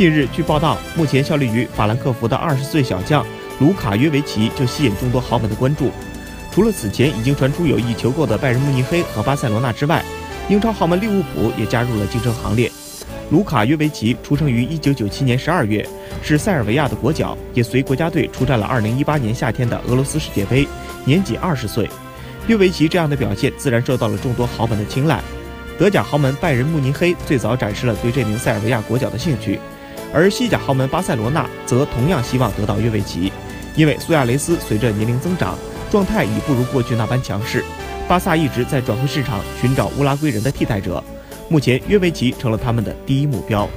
近日，据报道，目前效力于法兰克福的二十岁小将卢卡约维奇就吸引众多豪门的关注。除了此前已经传出有意求购的拜仁慕尼黑和巴塞罗那之外，英超豪门利物浦也加入了竞争行列。卢卡约维奇出生于1997年12月，是塞尔维亚的国脚，也随国家队出战了2018年夏天的俄罗斯世界杯，年仅20岁。约维奇这样的表现自然受到了众多豪门的青睐。德甲豪门拜仁慕尼黑最早展示了对这名塞尔维亚国脚的兴趣，而西甲豪门巴塞罗那则同样希望得到约维奇，因为苏亚雷斯随着年龄增长。状态已不如过去那般强势，巴萨一直在转会市场寻找乌拉圭人的替代者，目前约维奇成了他们的第一目标。